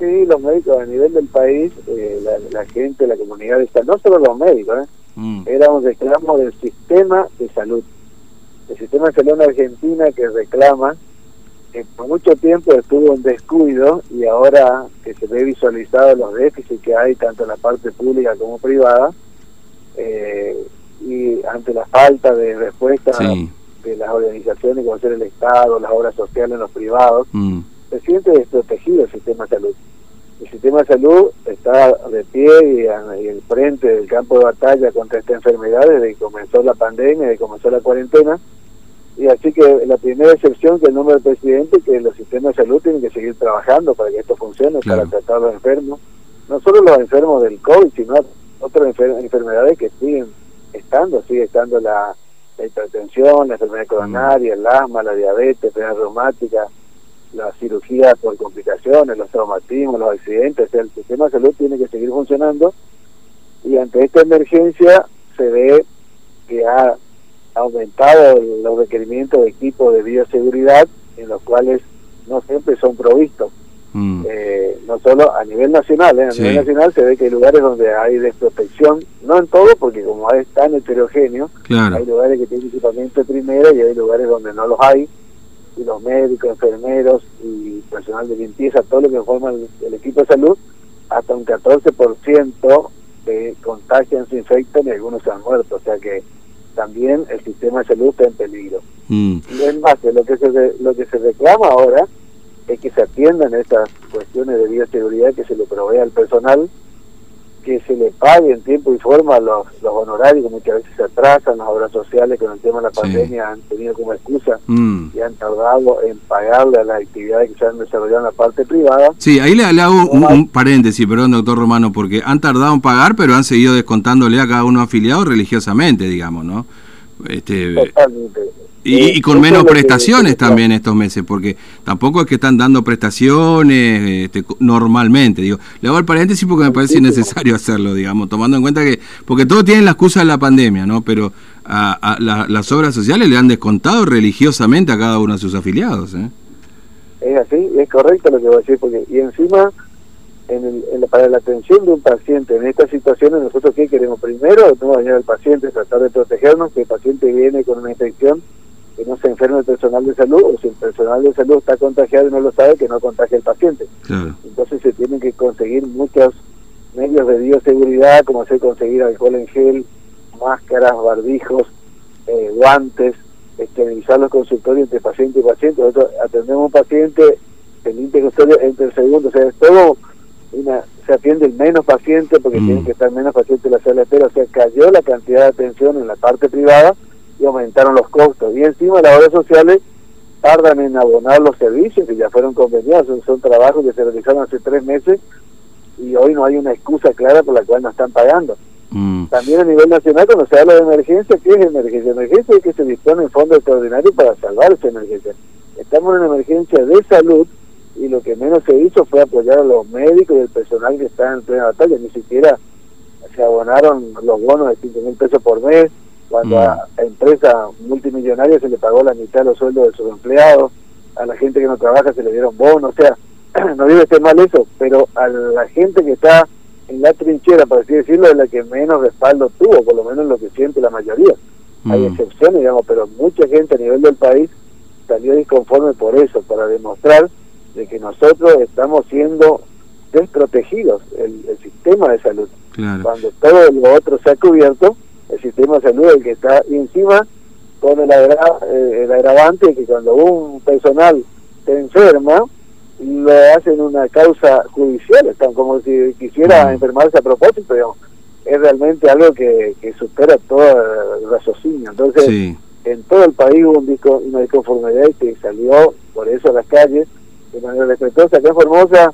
Sí, los médicos a nivel del país, eh, la, gente, la comunidad está, no solo los médicos, ¿eh? mm. era un reclamo del sistema de salud. El sistema de salud en Argentina que reclama que por mucho tiempo estuvo en descuido y ahora que se ve visualizado los déficits que hay tanto en la parte pública como privada, eh, y ante la falta de respuesta de las organizaciones como ser el Estado, las obras sociales, los privados, mm. se siente desprotegido el sistema de salud. El sistema de salud está de pie y, en frente del campo de batalla contra esta enfermedad desde que comenzó la pandemia, desde que comenzó la cuarentena, y así que la primera excepción que el nombre del presidente que los sistemas de salud tienen que seguir trabajando para que esto funcione, para tratar a los enfermos, no solo los enfermos del COVID, sino otras enfermedades que siguen estando, sigue estando la, hipertensión, la enfermedad coronaria, el asma, la diabetes, la enfermedad reumática, la cirugía por complicaciones, los traumatismos, los accidentes, el sistema de salud tiene que seguir funcionando y ante esta emergencia se ve que ha aumentado los requerimientos de equipos de bioseguridad en los cuales no siempre son provistos. Mm. Eh, no solo a nivel nacional, ¿eh? a nivel nacional se ve que hay lugares donde hay desprotección, no en todo, porque como es tan heterogéneo, hay lugares que tienen equipamiento primero y hay lugares donde no los hay, y los médicos, enfermeros y personal de limpieza, todo lo que forma el, equipo de salud, hasta un 14% de contagian, se infectan y algunos se han muerto, o sea que también el sistema de salud está en peligro. Mm. Y es más, que lo que se lo que se reclama ahora es que se atiendan estas cuestiones de bioseguridad, que se le provea al personal, que se le pague en tiempo y forma los, los honorarios, que muchas veces se atrasan, las obras sociales con el tema de la pandemia han tenido como excusa mm. y han tardado en pagarle a las actividades que se han desarrollado en la parte privada. Sí, ahí le, hago un, paréntesis, perdón, doctor Romano, porque han tardado en pagar, pero han seguido descontándole a cada uno afiliado religiosamente, digamos, ¿no? Este, Totalmente. Y, con menos prestaciones también estos meses, porque tampoco es que están dando prestaciones este, normalmente. Digo, le hago el paréntesis porque me parece innecesario hacerlo, digamos, tomando en cuenta que, porque todos tienen la excusa de la pandemia, ¿no? Pero a, las obras sociales le han descontado religiosamente a cada uno de sus afiliados. ¿eh? Es así, es correcto lo que voy a decir, porque y encima en para la atención de un paciente en estas situaciones, nosotros qué queremos primero, no dañar al paciente, tratar de protegernos, que el paciente viene con una infección que no se enferme el personal de salud o si el personal de salud está contagiado y no lo sabe, que no contagie al paciente. Entonces se tienen que conseguir muchos medios de bioseguridad, como se conseguir alcohol en gel, máscaras, barbijos, eh, guantes, esterilizar los consultorios entre paciente y paciente. Nosotros atendemos a un paciente, pendiente custodio entre el segundo, o sea, es todo una, se atiende el menos paciente porque mm. tienen que estar menos pacientes en la sala de espera, o sea, cayó la cantidad de atención en la parte privada y aumentaron los costos. Y encima las obras sociales tardan en abonar los servicios que ya fueron conveniados, son, trabajos que se realizaron hace tres meses y hoy no hay una excusa clara por la cual no están pagando. Mm. También a nivel nacional, cuando se habla de emergencia, ¿qué es emergencia? Emergencia es que se dispone en fondos extraordinarios para salvar esa emergencia. Estamos en una emergencia de salud y lo que menos se hizo fue apoyar a los médicos y el personal que está en plena batalla. Ni siquiera se abonaron los bonos de 5 mil pesos por mes, cuando mm. a, empresa multimillonaria se le pagó la mitad de los sueldos de sus empleados, a la gente que no trabaja se le dieron bonos, o sea, no digo esté mal eso, pero a la gente que está en la trinchera, por así decirlo, es la que menos respaldo tuvo, por lo menos lo que siente la mayoría. Hay mm. excepciones, digamos, pero mucha gente a nivel del país salió disconforme por eso, para demostrar de que nosotros estamos siendo desprotegidos, el, el sistema de salud. Cuando todo lo otro se ha cubierto, el sistema de salud el que está y encima con el, eh, el agravante que cuando un personal se enferma lo hacen una causa judicial, están como si quisiera mm. enfermarse a propósito, digamos. es realmente algo que, que supera todo el raciocinio. Entonces, en todo el país hubo un una disconformidad que salió por eso a las calles de manera respetuosa. Acá en Formosa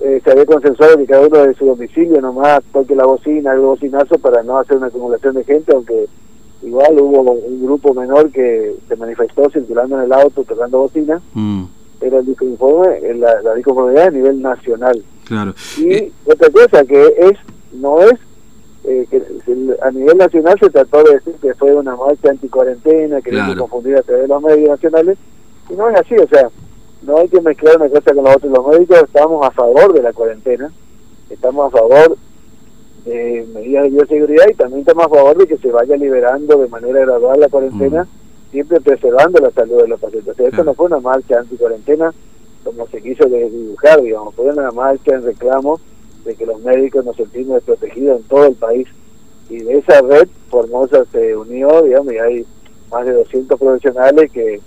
eh, se había consensuado que cada uno de su domicilio nomás toque la bocina, el bocinazo para no hacer una acumulación de gente, aunque igual hubo un grupo menor que se manifestó circulando en el auto tocando bocina, mm. pero el disconforme, la, la disconformidad a nivel nacional. Claro. Y eh, otra cosa que es, no es, eh, que a nivel nacional se trató de decir que fue una marcha anticuarentena, que no se confundía a través de los medios nacionales, y no es así, o sea, no hay que mezclar una cosa con la otra. Los médicos estamos a favor de la cuarentena, estamos a favor de medidas de bioseguridad y también estamos a favor de que se vaya liberando de manera gradual la cuarentena, mm. siempre preservando la salud de los pacientes. esto no fue una marcha anti-cuarentena como se quiso dibujar, digamos, fue una marcha en reclamo de que los médicos nos sentimos desprotegidos en todo el país. Y de esa red, Formosa se unió, digamos, y hay más de 200 profesionales que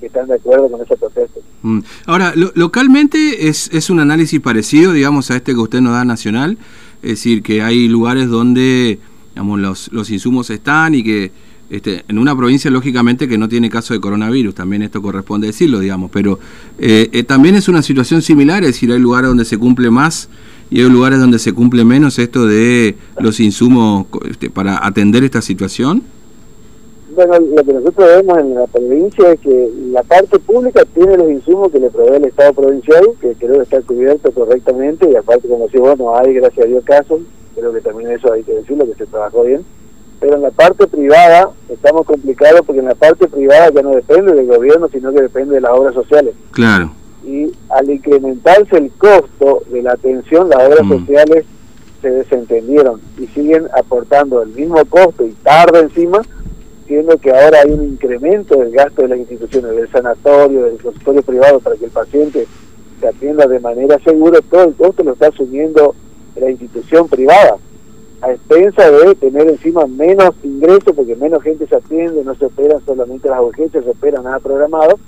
que están de acuerdo con ese proceso. Mm. Ahora, localmente es, es un análisis parecido, digamos, a este que usted nos da nacional, es decir, que hay lugares donde digamos, los, los insumos están y que este, en una provincia, lógicamente, que no tiene caso de coronavirus, también esto corresponde decirlo, digamos, pero eh, eh, también es una situación similar, es decir, hay lugares donde se cumple más y hay lugares donde se cumple menos esto de los insumos este, para atender esta situación. Bueno, lo que nosotros vemos en la provincia es que la parte pública tiene los insumos que le provee el Estado provincial, que creo que está cubierto correctamente, y aparte, como si bueno, hay, gracias a Dios, casos, creo que también eso hay que decirlo, que se trabajó bien. Pero en la parte privada estamos complicados porque en la parte privada ya no depende del gobierno, sino que depende de las obras sociales. Claro. Y al incrementarse el costo de la atención, las obras mm. sociales se desentendieron y siguen aportando el mismo costo y tarde encima entiendo que ahora hay un incremento del gasto de las instituciones, del sanatorio, del consultorio privado para que el paciente se atienda de manera segura, todo el costo lo está asumiendo la institución privada, a expensa de tener encima menos ingresos, porque menos gente se atiende, no se operan solamente las urgencias, se operan nada programado,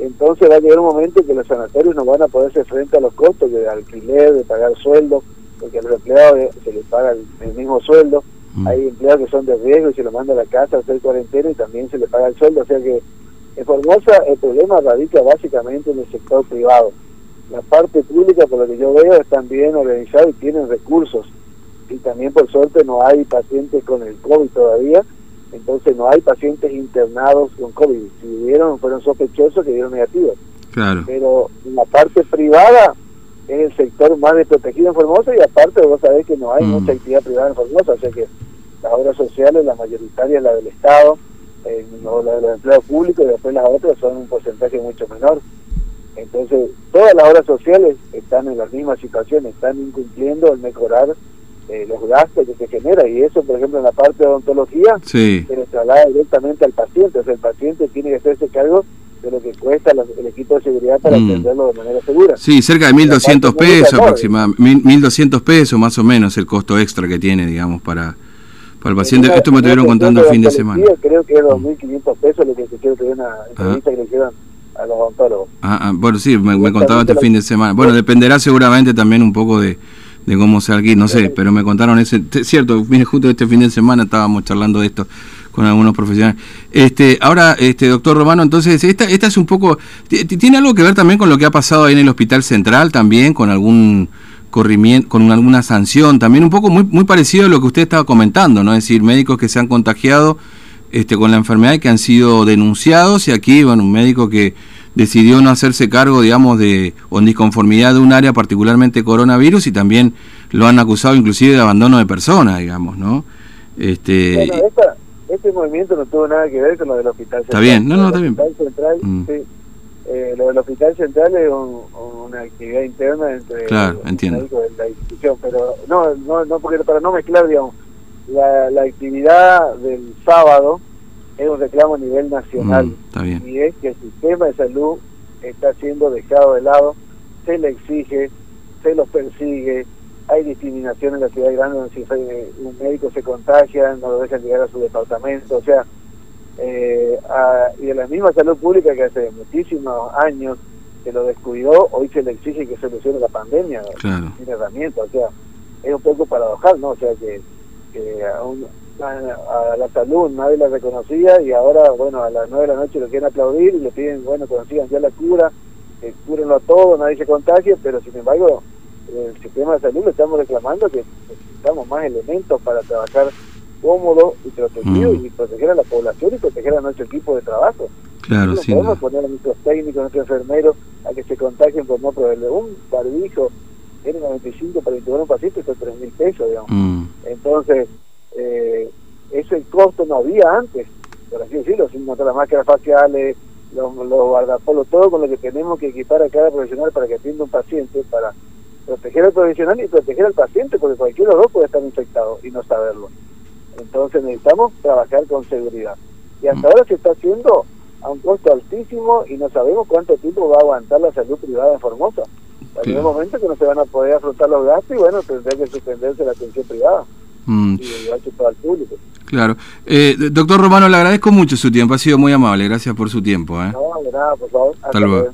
entonces va a llegar un momento en que los sanatorios no van a poder hacer frente a los costos de alquiler, de pagar sueldo, porque a los empleados se les paga el mismo sueldo, Mm. Hay empleados que son de riesgo y se lo manda a la casa a hacer cuarentena y también se le paga el sueldo. O sea que en Formosa el problema radica básicamente en el sector privado. La parte pública, por lo que yo veo, están bien organizados y tienen recursos. Y también, por suerte, no hay pacientes con el COVID todavía. Entonces, no hay pacientes internados con COVID. Si hubieron, fueron sospechosos que dieron negativos. Claro. Pero en la parte privada, es el sector más desprotegido en Formosa y aparte vos sabés que no hay mm. mucha actividad privada en Formosa, o sea que las obras sociales, la mayoritaria es la del Estado, eh, la de los empleados públicos y después las otras son un porcentaje mucho menor. Entonces, todas las obras sociales están en la misma situación, están incumpliendo el mejorar eh, los gastos que se genera y eso, por ejemplo, en la parte de odontología, se le traslada directamente al paciente, o sea, el paciente tiene que hacerse cargo de lo que cuesta el equipo de seguridad para mm. atenderlo de manera segura. Sí, cerca de 1.200 pesos aproximadamente, 1.200 pesos más o menos el costo extra que tiene, digamos, para, para el paciente. Esto me estuvieron contando el fin de semana. Creo que es 2.500 pesos lo que se quiere que una ah. entrevista que le hicieron a los odontólogos. Ah, ah, bueno, sí, me, contaba este fin de semana. Bueno, dependerá seguramente también un poco de, de cómo sea aquí, no sé, pero me contaron ese, cierto, mire, justo este fin de semana estábamos charlando de esto con algunos profesionales. Este, ahora, este, doctor Romano, entonces, esta, esta es un poco, ¿tiene algo que ver también con lo que ha pasado ahí en el Hospital Central también, con algún corrimiento, con alguna sanción, también un poco muy, muy parecido a lo que usted estaba comentando, ¿no? Es decir, médicos que se han contagiado este, con la enfermedad y que han sido denunciados, y aquí, bueno, un médico que decidió no hacerse cargo, digamos, de, o en disconformidad de un área, particularmente coronavirus, y también lo han acusado inclusive de abandono de personas, digamos, ¿no? Este, este movimiento no tuvo nada que ver con lo del Hospital Central. Está bien, no, no, está bien. Central, mm. sí, eh, lo del Hospital Central es una actividad interna entre claro, entiendo. de la institución, pero no, no, no porque para no mezclar, digamos, la, la actividad del sábado es un reclamo a nivel nacional. Mm, está bien. Y es que el sistema de salud está siendo dejado de lado, se le exige, se los persigue, hay discriminación en la ciudad grande donde si un médico se contagia, no lo dejan llegar a su departamento, o sea, eh, y de la misma salud pública que hace muchísimos años que lo descuidó, hoy se le exige que solucione la pandemia sin herramientas, o sea, es un poco paradojal, ¿no? O sea, que, a, la salud nadie la reconocía y ahora, bueno, a las nueve de la noche lo quieren aplaudir y le piden, bueno, consigan ya la cura, que cúrenlo a todos, nadie se contagie, pero sin embargo el sistema de salud le estamos reclamando que necesitamos más elementos para trabajar cómodo y protegido mm. y proteger a la población y proteger a nuestro equipo de trabajo. Claro, sí. podemos poner a nuestros técnicos, a nuestros enfermeros a que se contagien por no proveerle un barbijo N95 para intubar a un paciente está tres mil pesos, digamos. Mm. Entonces, eh, ese costo no había antes, por así decirlo, sin montar las máscaras faciales, los, los guardapolos, todo con lo que tenemos que equipar a cada profesional para que atienda un paciente, para proteger al profesional y proteger al paciente, porque cualquiera de los dos puede estar infectado y no saberlo. Entonces necesitamos trabajar con seguridad. Y hasta mm. ahora se está haciendo a un costo altísimo y no sabemos cuánto tiempo va a aguantar la salud privada en Formosa. En un momento que no se van a poder afrontar los gastos y bueno, tendrá que suspenderse la atención privada. Mm. Y igual que todo al público. Claro. Eh, doctor Romano, le agradezco mucho su tiempo, ha sido muy amable, gracias por su tiempo. ¿eh? No, de nada, por favor. Hasta, luego.